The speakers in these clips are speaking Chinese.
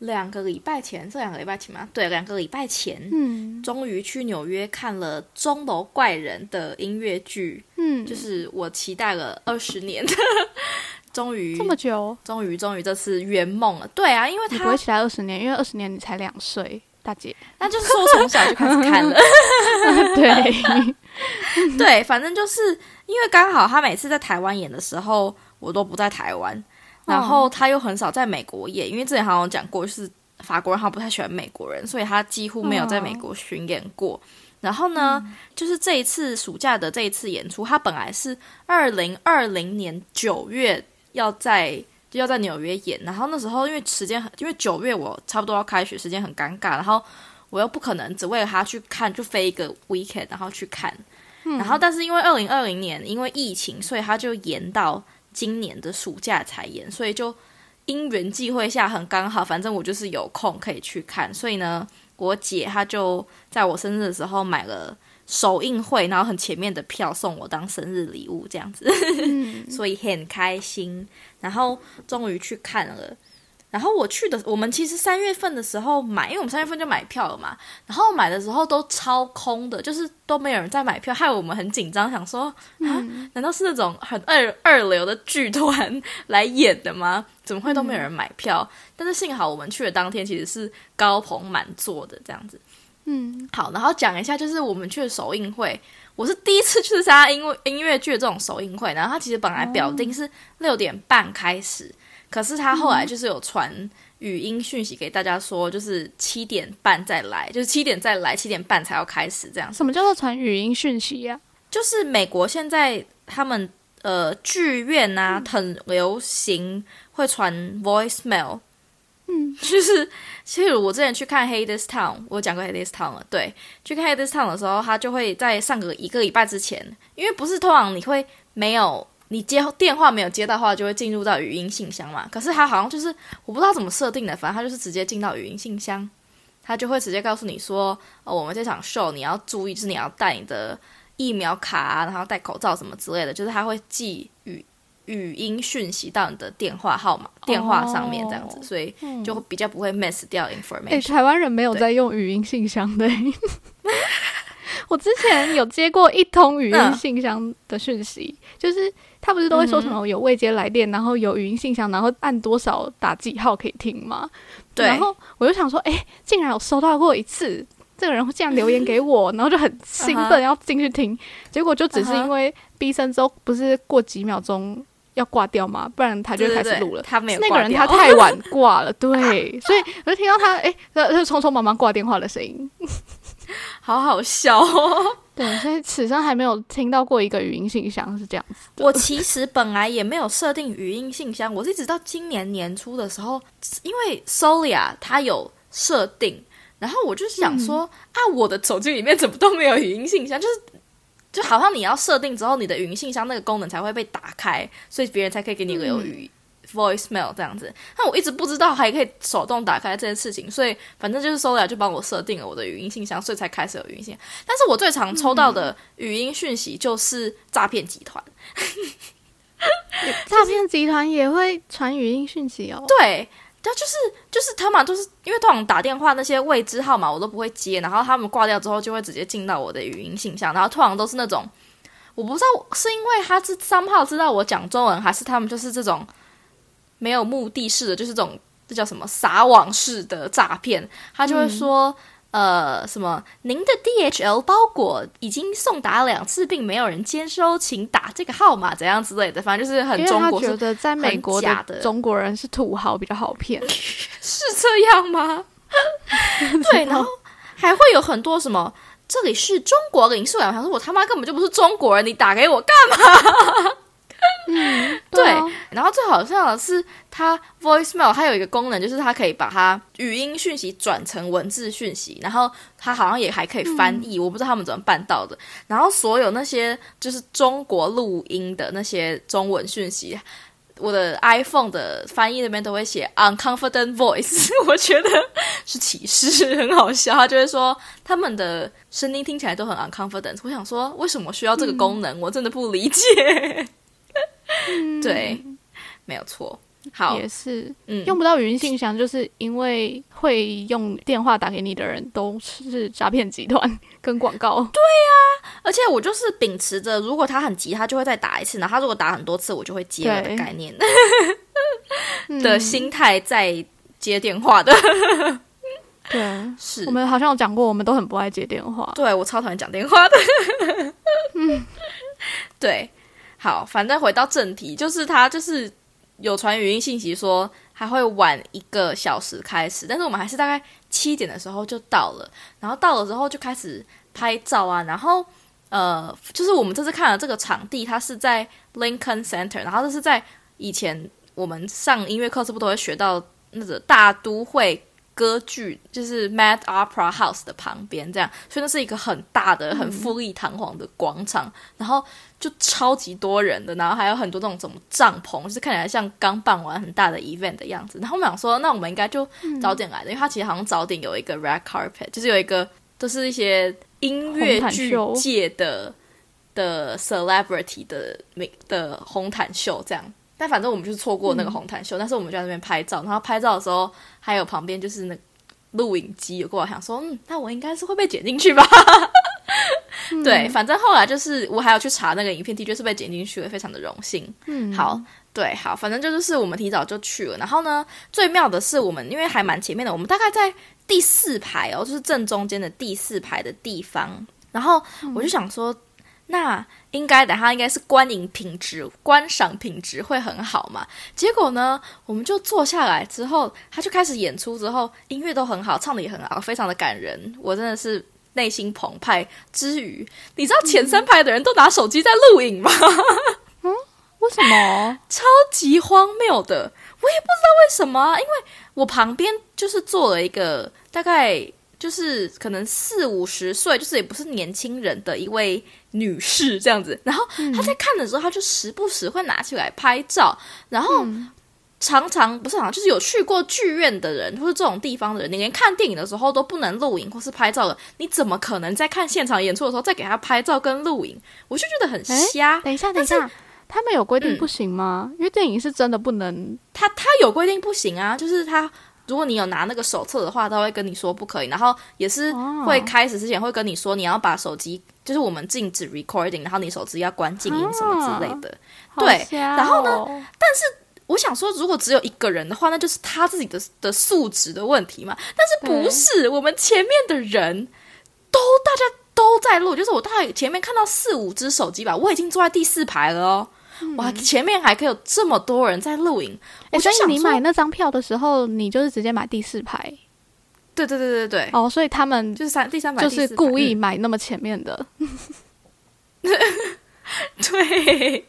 两个礼拜前，这两个礼拜前吗？对，两个礼拜前，嗯终于去纽约看了《钟楼怪人》的音乐剧，嗯，就是我期待了二十年，终于这么久，终于终于这次圆梦了。对啊，因为他不会期待二十年，因为二十年你才两岁，大姐。那就是说从小就开始看了，对，对，反正就是因为刚好他每次在台湾演的时候，我都不在台湾，然后他又很少在美国演，因为之前好像讲过，就是法国人他不太喜欢美国人，所以他几乎没有在美国巡演过。然后呢，就是这一次暑假的这一次演出，他本来是二零二零年九月要在就要在纽约演，然后那时候因为时间很，因为九月我差不多要开学，时间很尴尬，然后我又不可能只为了他去看，就飞一个 weekend 然后去看，然后但是因为二零二零年因为疫情，所以他就延到今年的暑假才演，所以就因缘际会下很刚好，反正我就是有空可以去看，所以呢，我姐她就在我生日的时候买了首映会，然后很前面的票送我当生日礼物这样子，嗯 所以很开心。然后终于去看了。然后我去的，我们其实三月份的时候买，因为我们三月份就买票了嘛。然后买的时候都超空的，就是都没有人在买票，害我们很紧张，想说啊，难道是那种很二二流的剧团来演的吗？怎么会都没有人买票？但是幸好我们去的当天其实是高朋满座的这样子。嗯好，然后讲一下，就是我们去的首映会，我是第一次去参加音乐音乐剧的这种首映会。然后他其实本来表定是六点半开始，可是他后来就是有传语音讯息给大家说，就是七点半再来，就是七点再来，七点半才要开始这样。什么叫做传语音讯息呀、就是美国现在他们呃剧院啊、很流行会传 voicemail，嗯，就是其实我之前去看《Hades Town》，我讲过《Hades Town》了，对，去看《Hades Town》的时候，他就会在上个一个礼拜之前，因为不是通常你会没有。你接电话没有接到话，就会进入到语音信箱嘛。可是他好像就是我不知道怎么设定的，反正他就是直接进到语音信箱，他就会直接告诉你说，哦，我们这场秀你要注意，就是你要带你的疫苗卡啊，然后戴口罩什么之类的，就是他会寄语语音讯息到你的电话号码、电话上面这样子，哦所以就比较不会 miss 掉哎、information。台湾人没有在用语音信箱的。我之前有接过一通语音嗯信箱的讯息，就是他不是都会说什么有未接来电，然后有语音信箱，然后按多少打几号可以听吗？对。然后我就想说，哎、竟然有收到过一次，这个人竟然留言给我，然后就很兴嗯奋要进去听，结果就只是因为逼声之后不是过几秒钟要挂掉吗，不然他就开始录了。他没有那个人他太晚挂了，对，所以我就听到他哎，呃呃匆匆忙忙挂电话的声音。好好笑哦。对，所以此生还没有听到过一个语音信箱是这样子。我其实本来也没有设定语音信箱，我是一直到今年年初的时候，因为 Solia 它有设定，然后我就想说、啊，我的手机里面怎么都没有语音信箱，就是就好像你要设定之后，你的语音信箱那个功能才会被打开，所以别人才可以给你留语。voicemail 这样子，那我一直不知道还可以手动打开这件事情，所以反正就是 Solia 就帮我设定了我的语音信箱，所以才开始有语音信箱。但是我最常抽到的语音讯息就是诈骗集团，诈骗集团也会传语音讯息哦。对，他就是就是他嘛就是因为通常打电话那些未知号码我都不会接，然后他们挂掉之后就会直接进到我的语音信箱，然后通常都是那种我不知道是因为他是三号知道我讲中文，还是他们就是这种没有目的式的，就是这种这叫什么撒网式的诈骗，他就会说。呃，什么？您的 DHL 包裹已经送达两次，并没有人接收，请打这个号码，怎样之类的。反正就是很中国觉得在美国假的中国人是土豪比较好骗。是这样吗？对，然后还会有很多什么，这里是中国领事馆，我想说我他妈根本就不是中国人，你打给我干嘛？对啊，然后后最好笑的是，它 voicemail 它有一个功能，就是它可以把它语音讯息转成文字讯息，然后它好像也还可以翻译，我不知道他们怎么办到的。然后所有那些就是中国录音的那些中文讯息。我的 iPhone 的翻译那边都会写 unconfident voice，我觉得是歧视，很好笑。他就会说他们的声音听起来都很 unconfident。我想说，为什么需要这个功能？我真的不理解。对，没有错。好，也是，嗯，用不到语音信箱，就是因为会用电话打给你的人都是诈骗集团跟广告。对呀，而且我就是秉持着，如果他很急，他就会再打一次；然后他如果打很多次，我就会接了的概念 的心态在接电话的。对，是我们好像有讲过，我们都很不爱接电话。对我超讨厌讲电话的。嗯，对，好，反正回到正题，就是他就是。有传语音信息说还会晚一个小时开始，但是我们还是大概七点的时候就到了。然后到了之后就开始拍照啊，然后呃，就是我们这次看了这个场地，它是在 Lincoln Center，然后这是在以前我们上音乐课是不都会学到那个大都会。歌剧就是 Mad Opera House 的旁边，这样，所以那是一个很大的、很富丽堂皇的广场，然后就超级多人的，然后还有很多那种什么帐篷，就是看起来像刚办完很大的 event 的样子。然后我们想说，那我们应该就早点来的，因为它其实好像早点有一个 red carpet，就是有一个都是一些音乐剧界的的 celebrity 的的红毯秀这样。但反正我们就是错过那个红毯秀，但是我们就在那边拍照，然后拍照的时候还有旁边就是那录影机有过来，想说，嗯，那我应该是会被剪进去吧？对，反正后来就是我还要去查那个影片，的确是被剪进去了，非常的荣幸。嗯，好，对，好，反正就是我们提早就去了，然后呢，最妙的是我们因为还蛮前面的，我们大概在第四排哦，就是正中间的第四排的地方，然后我就想说。那应该等下应该是观影品质、观赏品质会很好嘛？结果呢，我们就坐下来之后，他就开始演出，之后音乐都很好，唱的也很好，非常的感人。我真的是内心澎湃之余，你知道前三排的人都拿手机在录影吗？嗯，为什么？超级荒谬的，我也不知道为什么。因为我旁边就是坐了一个大概。就是可能四五十岁，就是也不是年轻人的一位女士这样子。然后她在看的时候，她就时不时会拿起来拍照。然后常常不是常，就是有去过剧院的人，或是这种地方的人，你连看电影的时候都不能录影或是拍照的，你怎么可能在看现场演出的时候再给他拍照跟录影？我就觉得很瞎。等一下，等一下，他们有规定不行吗？因为电影是真的不能。他他有规定不行啊，就是他。如果你有拿那个手册的话，他会跟你说不可以，然后也是会开始之前会跟你说，你要把手机，就是我们禁止 recording，然后你手机要关静音什么之类的。对，然后呢？但是我想说，如果只有一个人的话，那就是他自己的的素质的问题嘛。但是不是我们前面的人都大家都在录，就是我大概前面看到四五只手机吧，我已经坐在第四排了哦。哇，前面还可以有这么多人在录影，所以你买那张票的时候，你就是直接买第四排。对对对对对，哦，所以他们就是三第三排，就是故意买那么前面的。对。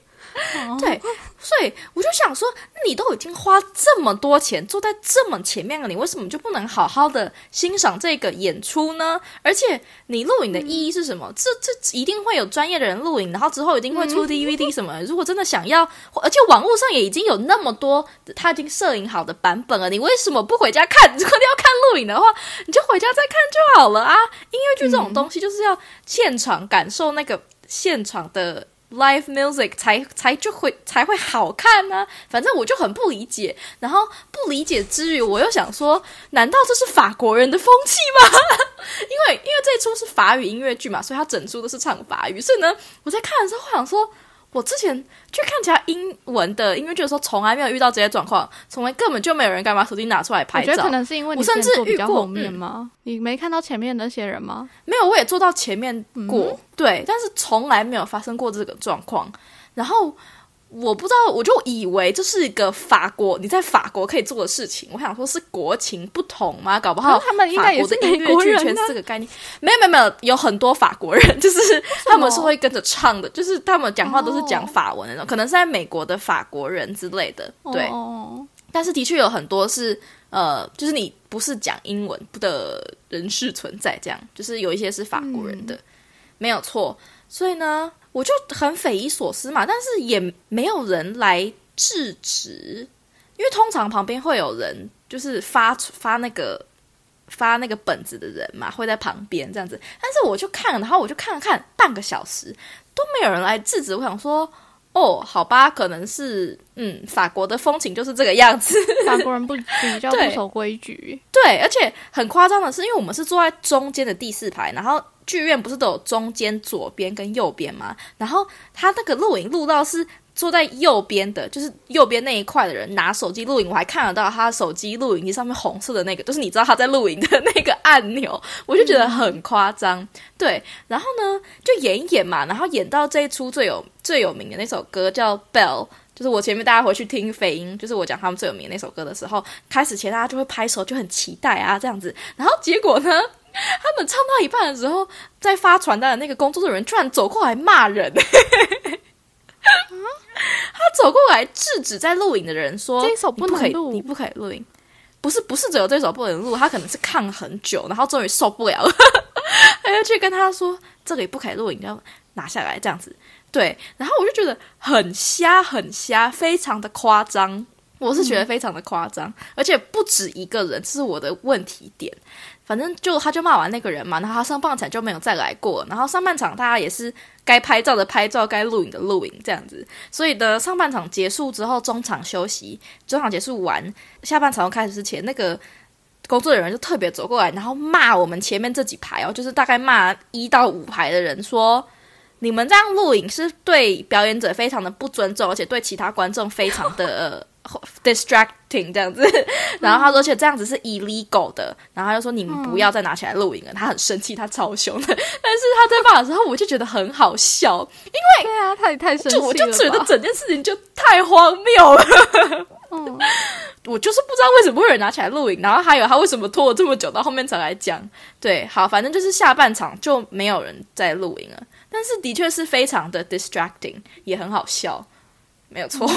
对，所以我就想说，你都已经花这么多钱坐在这么前面了，你为什么就不能好好的欣赏这个演出呢？而且你录影的意义是什么？这这一定会有专业的人录影，然后之后一定会出 DVD 什么。如果真的想要，而且网络上也已经有那么多他已经摄影好的版本了，你为什么不回家看？如果你要看录影的话，你就回家再看就好了啊！音乐剧这种东西就是要现场感受那个现场的。Live music 才才就会才会好看呢，反正我就很不理解，然后不理解之余，我又想说，难道这是法国人的风气吗？因为因为这出是法语音乐剧嘛，所以他整出都是唱法语，所以呢，我在看的时候想说。我之前去看其他英文的音乐剧的时候，从来没有遇到这些状况，从来根本就没有人敢把手机拿出来拍照。我觉得可能是因为我甚至遇过后面吗？你没看到前面那些人吗？没有，我也坐到前面过，对，但是从来没有发生过这个状况。然后我不知道，我就以为这是一个法国你在法国可以做的事情。我想说，是国情不同吗？搞不好他们应该也是法国的音乐剧圈美国人啊是这个概念。没有没有没有，有很多法国人，就是他们是会跟着唱的，就是他们讲话都是讲法文那种，可能是在美国的法国人之类的。对，哦但是的确有很多是呃，就是你不是讲英文的人士存在，这样就是有一些是法国人的，没有错。所以呢，我就很匪夷所思嘛，但是也没有人来制止，因为通常旁边会有人就是发发那个。发那个本子的人嘛，会在旁边这样子，但是我就看，然后我就看了看半个小时都没有人来制止。我想说，哦，好吧，可能是嗯，法国的风情就是这个样子。法国人不比较对不守规矩，对，而且很夸张的是，因为我们是坐在中间的第四排，然后剧院不是都有中间、左边跟右边吗？然后他那个录影录到是坐在右边的，就是右边那一块的人拿手机录影，我还看得到他手机录影机上面红色的那个，就是你知道他在录影的那个按钮，我就觉得很夸张。对，然后呢就演一演嘛，然后演到这一出最有最有名的那首歌叫《Bell》。就是我前面大家回去听飞音，就是我讲他们最有名的那首歌的时候，开始前大家就会拍手，就很期待啊这样子。然后结果呢，他们唱到一半的时候，在发传单的那个工作人员居然走过来骂人，他走过来制止在录影的人说：“这一首不能录你不可以录影。”不是不是只有这首不能录，他可能是看很久，然后终于受不了了，他就去跟他说：“这里不可以录影，要拿下来这样子。”对，然后我就觉得很瞎，很瞎，非常的夸张。我是觉得非常的夸张，而且不止一个人，这是我的问题点。反正就他就骂完那个人嘛，然后他上半场就没有再来过，然后上半场大家也是该拍照的拍照，该录影的录影这样子。所以的上半场结束之后，中场休息，中场结束完，下半场开始之前，那个工作人员就特别走过来，然后骂我们前面这几排哦，就是大概骂一到五排的人说。你们这样录影是对表演者非常的不尊重，而且对其他观众非常的、distracting 这样子。然后他说，而且这样子是 illegal 的。然后他就说，你们不要再拿起来录影了。他很生气，他超凶的。但是他在骂的时候，我就觉得很好笑，因为对啊，他也太生气了就我就觉得整件事情就太荒谬了。嗯，我就是不知道为什么会有人拿起来录影，然后还有他为什么拖了这么久到后面才来讲。对，好，反正就是下半场就没有人在录影了，但是的确是非常的 distracting，也很好笑，没有错。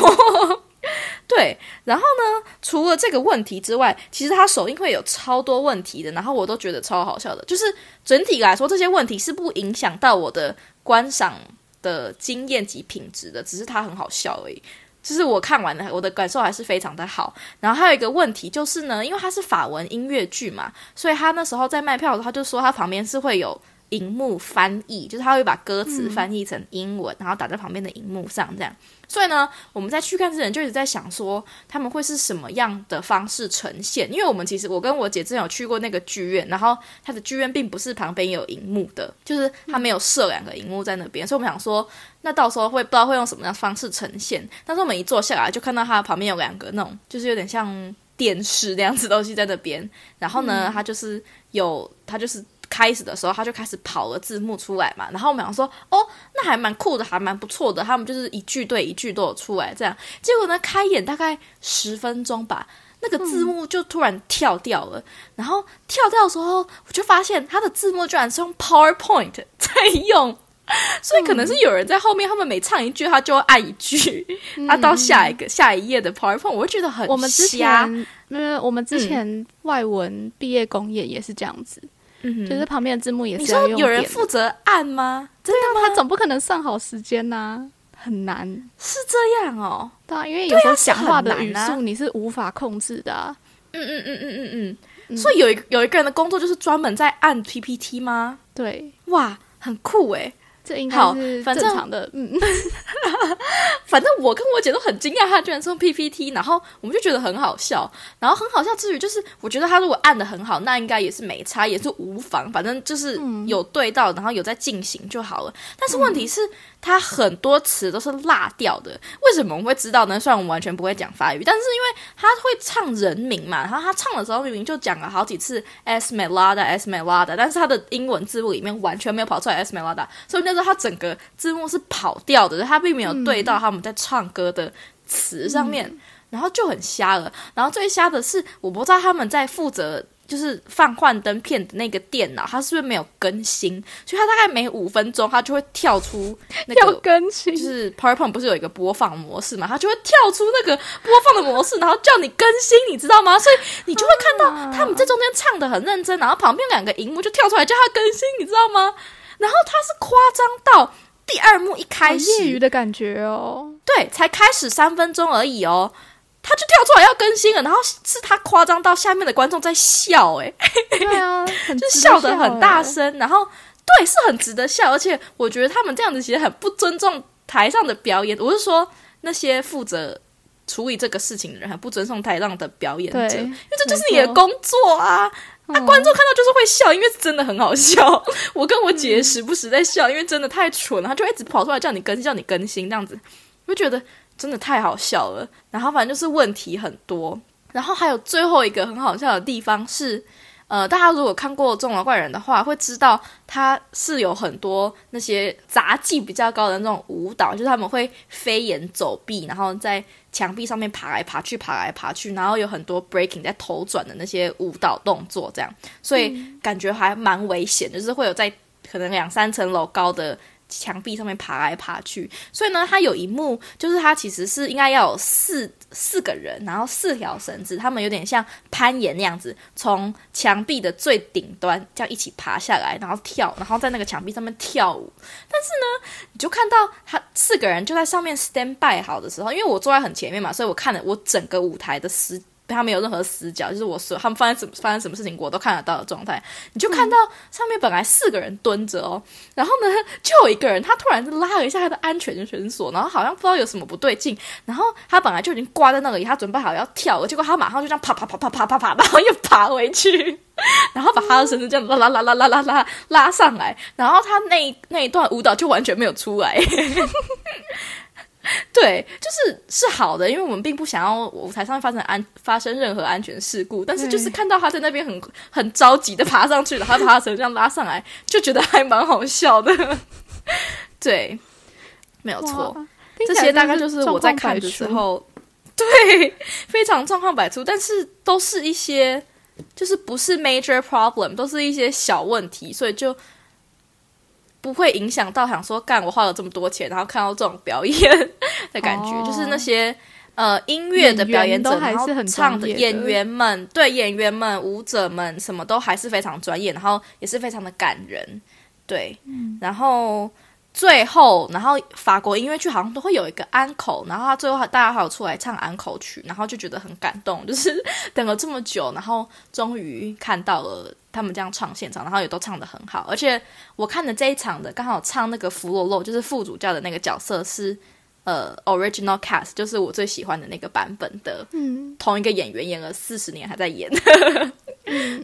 对，然后呢，除了这个问题之外，其实他首映会有超多问题的，然后我都觉得超好笑的。就是整体来说，这些问题是不影响到我的观赏的经验及品质的，只是它很好笑而已。就是我看完了，我的感受还是非常的好。然后还有一个问题就是呢，因为它是法文音乐剧嘛，所以他那时候在卖票的时候，他就说他旁边是会有荧幕翻译，就是他会把歌词翻译成英文，然后打在旁边的荧幕上这样。所以呢，我们在去看之前就一直在想说，他们会是什么样的方式呈现？因为我们其实我跟我姐之前有去过那个剧院，然后他的剧院并不是旁边有荧幕的，就是他没有设两个荧幕在那边，所以我们想说，那到时候会不知道会用什么样的方式呈现。但是我们一坐下来就看到他旁边有两个那种，就是有点像电视那样子东西在那边，然后呢，他就是有他就是。开始的时候，他就开始跑了字幕出来嘛，然后我们想说，哦，那还蛮酷的，还蛮不错的。他们就是一句对一句都有出来，这样。结果呢，开演大概十分钟吧，那个字幕就突然跳掉了。然后跳掉的时候，我就发现他的字幕居然是用 PowerPoint 在用，所以可能是有人在后面，他们每唱一句，他就会按一句，啊，到下一个下一页的 PowerPoint，我会觉得很我们之瞎前，因为我们之前外文毕业公演也是这样子，嗯哼就是旁边的字幕也是要用说有人负责按吗？真的吗？他总不可能算好时间呐、很难。是这样哦。对啊，因为有时候讲话的语速你是无法控制的、啊。嗯嗯嗯嗯嗯嗯。嗯所以有一有一个人的工作就是专门在按 PPT 吗？对，哇，很酷诶。这应好该是反正正常的。嗯，反正我跟我姐都很惊讶，他居然是用 PPT，然后我们就觉得很好笑。然后很好笑之余，就是我觉得他如果按的很好，那应该也是没差，也是无妨，反正就是有对到，然后有在进行就好了。但是问题是，它很多词都是落掉的。为什么我们会知道呢？虽然我们完全不会讲法语，但是因为他会唱人名嘛，然后他唱的时候明明就讲了好几次 Esmeralda Esmeralda，但是他的英文字幕里面完全没有跑出来 Esmeralda，所以那时候他整个字幕是跑掉的，他并没有对到他们在唱歌的词上面，然后就很瞎了。然后最瞎的是，我不知道他们在负责。就是放幻灯片的那个电脑，它是不是没有更新？所以它大概每五分钟，它就会跳出那要个，更新，就是 PowerPoint 不是有一个播放模式嘛？它就会跳出那个播放的模式，然后叫你更新，你知道吗？所以你就会看到他们在中间唱的很认真，然后旁边两个荧幕就跳出来叫他更新，你知道吗？然后他是夸张到第二幕一开始业余始，的感觉哦。对，才开始三分钟而已哦。他出来要更新了，然后是他夸张到下面的观众在笑、欸，对啊，很就笑的很大欸。声，然后对是很值得笑，而且我觉得他们这样子其实很不尊重台上的表演。我是说那些负责处理这个事情的人，很不尊重台上的表演者，因为这就是你的工作啊。啊，观众看到就是会笑，因为真的很好笑。我跟我姐时不时在笑，因为真的太蠢了，他就一直跑出来叫你更新，叫你更新这样子，我就觉得真的太好笑了。然后反正就是问题很多，然后还有最后一个很好笑的地方是，呃，大家如果看过《中华怪人》的话，会知道它是有很多那些杂技比较高的那种舞蹈，就是他们会飞檐走壁，然后在墙壁上面爬来爬去，爬来爬去，然后有很多 breaking 在头转的那些舞蹈动作，这样，所以感觉还蛮危险，就是会有在可能两三层楼高的。墙壁上面爬来爬去，所以呢，它有一幕就是它其实是应该要有四四个人，然后四条绳子，他们有点像攀岩那样子，从墙壁的最顶端这样一起爬下来，然后跳，然后在那个墙壁上面跳舞。但是呢，你就看到他四个人就在上面 stand by 好的时候，因为我坐在很前面嘛，所以我看了我整个舞台的时。他没有任何死角，就是我所他们发生什么发生什么事情，我都看得到的状态。你就看到上面本来四个人蹲着哦，然后呢，就有一个人他突然拉了一下他的安全绳索，然后好像不知道有什么不对劲，然后他本来就已经挂在那里，他准备好要跳了，结果他马上就这样啪啪啪啪啪啪啪，然后又爬回去，然后把他的绳子这样拉拉拉拉拉拉拉拉上来，然后他那那一段舞蹈就完全没有出来。对，就是是好的，因为我们并不想要舞台上面发生安发生任何安全事故，但是就是看到他在那边很 很着急的爬上去，然后把他的绳这样拉上来，就觉得还蛮好笑的。对，没有错，这些大概就是我在看的时候，对，非常状况百出，但是都是一些就是不是 major problem，都是一些小问题，所以就不会影响到想说干我花了这么多钱，然后看到这种表演的感觉，哦就是那些。呃，音乐的表演者，还然后是很唱的演员们，对演员们、舞者们，什么都还是非常专业，然后也是非常的感人，对。然后最后，然后法国音乐剧好像都会有一个安口，然后他最后大家还有出来唱安口曲，然后就觉得很感动，就是等了这么久，然后终于看到了他们这样唱现场，然后也都唱得很好，而且我看的这一场的刚好唱那个弗洛洛，就是副主教的那个角色是呃 original cast，就是我最喜欢的那个版本的嗯，同一个演员演了四十年还在演，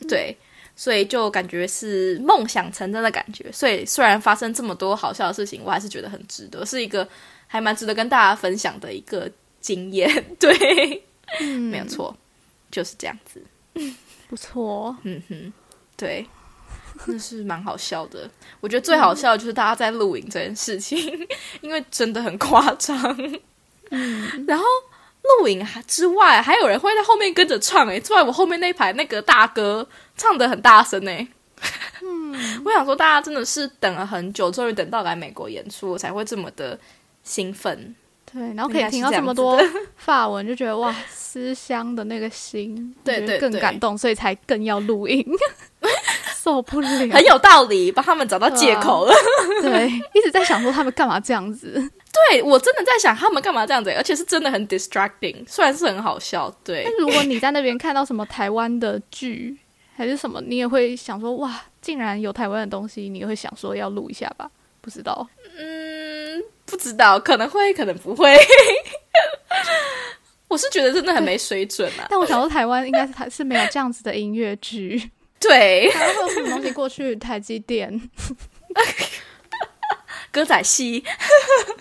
对，所以就感觉是梦想成真的感觉。所以虽然发生这么多好笑的事情，我还是觉得很值得，是一个还蛮值得跟大家分享的一个经验。对，嗯没有错，就是这样子。不错。嗯哼，对。那是蛮好笑的，我觉得最好笑的就是大家在录影这件事情，因为真的很夸张。嗯，然后录影还之外，还有人会在后面跟着唱诶，坐在我后面那一排那个大哥唱的很大声诶。嗯，我想说，大家真的是等了很久，终于等到来美国演出，我才会这么的兴奋。对，然后可以听到这么多的 法文，就觉得哇，思乡的那个心，对对更感动，所以才更要录音，受不了，很有道理，帮他们找到借口了。对，一直在想说他们干嘛这样子，对我真的在想，他们干嘛这样子？而且是真的很 distracting，虽然是很好笑，对但如果你在那边看到什么台湾的剧还是什么，你也会想说哇，竟然有台湾的东西，你也会想说要录一下吧？不知道，嗯，不知道，可能会，可能不会。我是觉得真的很没水准啊。但我想说台湾应该是还是没有这样子的音乐剧，对，台湾会有什么东西过去台积电？歌仔戏，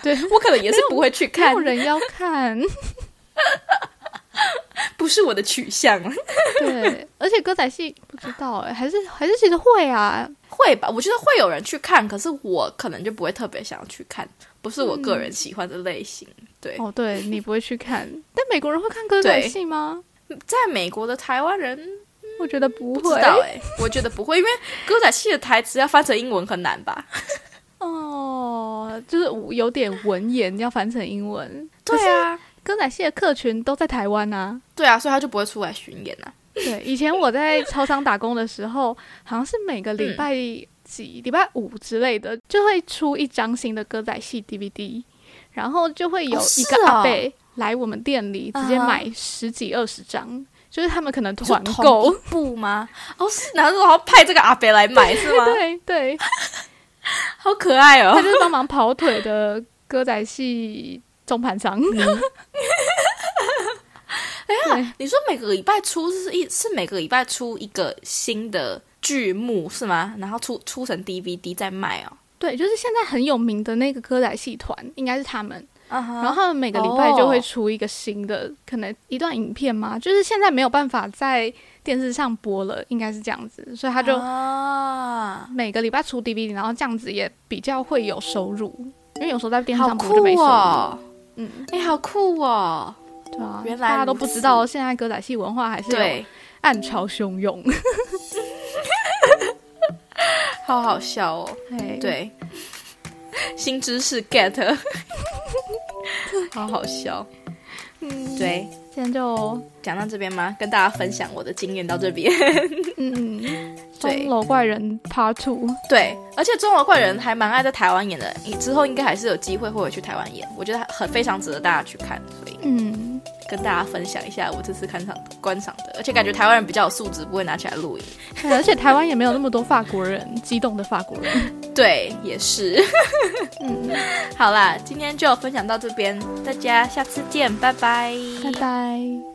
对，我可能也是不会去没看有，人要看。不是我的取向。对，而且歌仔戏不知道哎、还是还是其实会啊。会吧？我觉得会有人去看，可是我可能就不会特别想要去看，不是我个人喜欢的类型。对，哦，对你不会去看，但美国人会看歌仔戏吗？在美国的台湾人我觉得不不知会。道哎、我觉得不会，因为歌仔戏的台词要翻成英文很难吧？哦，就是有点文言，要翻成英文。对啊，歌仔戏的客群都在台湾啊。对啊，所以他就不会出来巡演啊。对，以前我在超商打工的时候，好像是每个礼拜几、礼拜五之类的，就会出一张新的歌仔戏 DVD，然后就会有哦一个阿伯来我们店里直接买十几二十张，就是他们可能就团同购一。部吗？哦，是，然后然后派这个阿北来买 是吗？对对，好可爱哦他。就是帮忙跑腿的歌仔戏中盘商。对你说每个礼拜出是一是每个礼拜出一个新的剧目是吗？然后出出成 DVD 再卖哦。对，就是现在很有名的那个歌仔戏团，应该是他们。然然后他们每个礼拜就会哦出一个新的，可能一段影片嘛，就是现在没有办法在电视上播了，应该是这样子，所以他就啊，每个礼拜出 DVD，然后这样子也比较会有收入，因为有时候在电视上播就没酷收入。哦！嗯，哎，好酷哦！对啊，原来大家都不知道，现在歌仔戏文化还是有对，暗潮汹涌。好好笑哦。对，对，新知识 get，好好笑。嗯，对，今天就讲到这边吗？跟大家分享我的经验到这边。嗯嗯，对钟楼怪人 Part Two，对，而且中国怪人还蛮爱在台湾演的，你之后应该还是有机会会去台湾演，我觉得很非常值得大家去看，所以嗯，跟大家分享一下我这次看场观赏的，而且感觉台湾人比较有素质，不会拿起来录影。而且台湾也没有那么多法国人，激动的法国人。对，也是。嗯，好啦，今天就分享到这边，大家下次见，拜拜，拜拜。